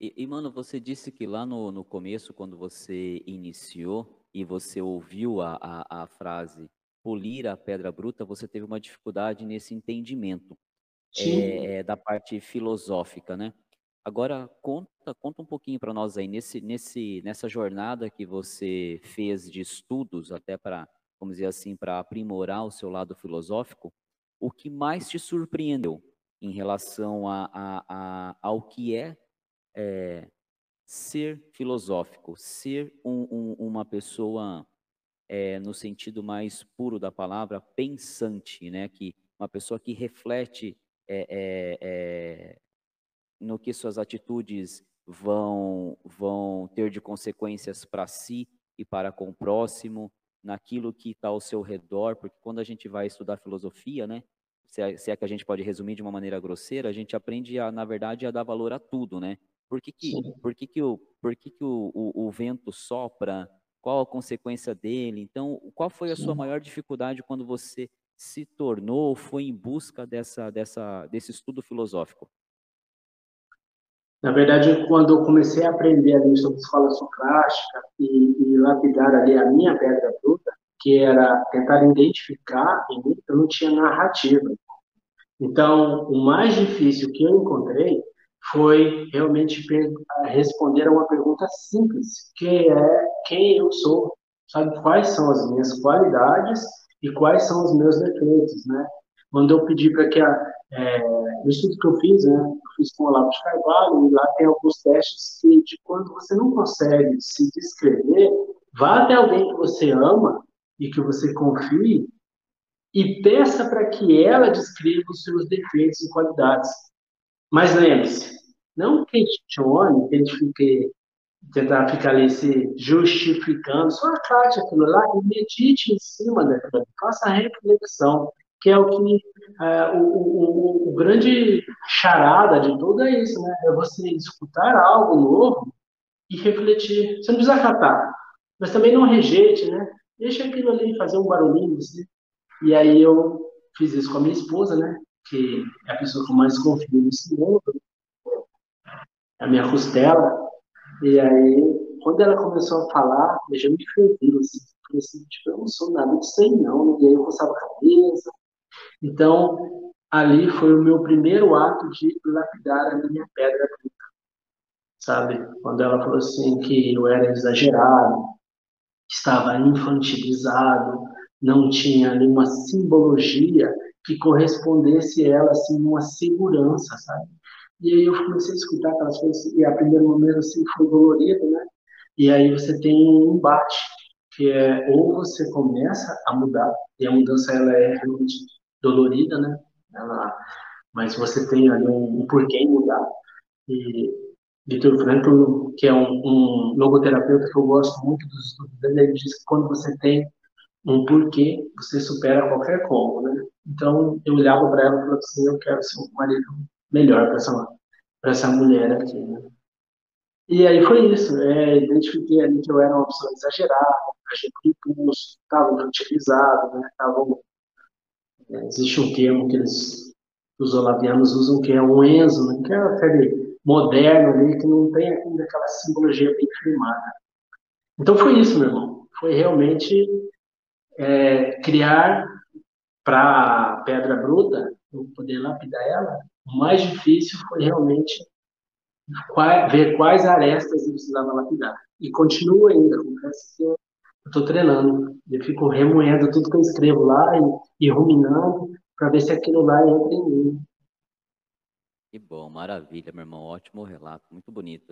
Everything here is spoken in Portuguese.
E, e, mano, você disse que lá no, no começo, quando você iniciou e você ouviu a, a, a frase polir a pedra bruta, você teve uma dificuldade nesse entendimento é, da parte filosófica, né? Agora conta, conta um pouquinho para nós aí nesse, nesse, nessa jornada que você fez de estudos até para, vamos dizer assim, para aprimorar o seu lado filosófico, o que mais te surpreendeu em relação a, a, a ao que é, é, ser filosófico, ser um, um, uma pessoa é, no sentido mais puro da palavra, pensante, né? Que uma pessoa que reflete é, no que suas atitudes vão vão ter de consequências para si e para com o próximo, naquilo que está ao seu redor, porque quando a gente vai estudar filosofia, né? Se é, se é, que a gente pode resumir de uma maneira grosseira, a gente aprende, a, na verdade, a dar valor a tudo, né? Por que, que, por que, que, o, por que, que o, o, o vento sopra? Qual a consequência dele? Então, qual foi a sua maior dificuldade quando você se tornou, foi em busca dessa, dessa, desse estudo filosófico? Na verdade, quando eu comecei a aprender ali sobre escola socrática e, e lapidar ali a minha pedra bruta, que era tentar identificar em mim, eu não tinha narrativa. Então, o mais difícil que eu encontrei foi realmente responder a uma pergunta simples, que é quem eu sou, sabe quais são as minhas qualidades e quais são os meus defeitos, né? Quando eu pedi para que a é, no estudo que eu fiz, né, eu fiz com o Olavo de Carvalho e lá tem alguns testes que de quando você não consegue se descrever, vá até alguém que você ama e que você confie e peça para que ela descreva os seus defeitos e qualidades. Mas lembre-se, não questione, fique tentar ficar ali se justificando, só acate aquilo lá e medite em cima daquilo, faça reflexão, que é o que é, o, o, o, grande charada de tudo é isso, né? É você escutar algo novo e refletir. Você não precisa acatar, mas também não rejeite, né? Deixa aquilo ali fazer um barulhinho, assim. E aí eu fiz isso com a minha esposa, né? Que é a pessoa que mais confio nesse mundo, a minha costela. E aí, quando ela começou a falar, eu já me fervi, assim. Assim, tipo, eu não sou nada disso aí, não. E aí eu coçava a cabeça. Então, ali foi o meu primeiro ato de lapidar a minha pedra bruta. Sabe? Quando ela falou assim que eu era exagerado, estava infantilizado, não tinha nenhuma simbologia que correspondesse a ela assim uma segurança, sabe? E aí eu comecei a escutar aquelas coisas, e a primeiro momento assim foi dolorido, né? E aí você tem um embate, que é ou você começa a mudar, e a mudança ela é realmente dolorida, né? Ela, mas você tem ali um, um porquê mudar. E Vitor Frankl, que é um, um, logoterapeuta que eu gosto muito dos estudos dele, ele diz que quando você tem um porquê, você supera qualquer como, né? Então, eu olhava para ela e falava assim, eu quero ser um marido melhor para essa, essa mulher aqui, né? E aí foi isso, é, identifiquei ali que eu era uma pessoa exagerada, achei por impulso, estava utilizado, né? Estava, é, existe um termo que eles, os olavianos usam que é um enzo, né? que é aquele moderno ali, que não tem ainda aquela simbologia bem firmada. Então foi isso, meu irmão. Foi realmente é, criar para a pedra bruta, eu poder lapidar ela, o mais difícil foi realmente ver quais arestas eu precisava lapidar. E continuo ainda, confesso que eu estou treinando. Eu fico remoendo tudo que eu escrevo lá e, e ruminando para ver se aquilo lá entra em mim. Que bom, maravilha, meu irmão. Ótimo relato, muito bonito.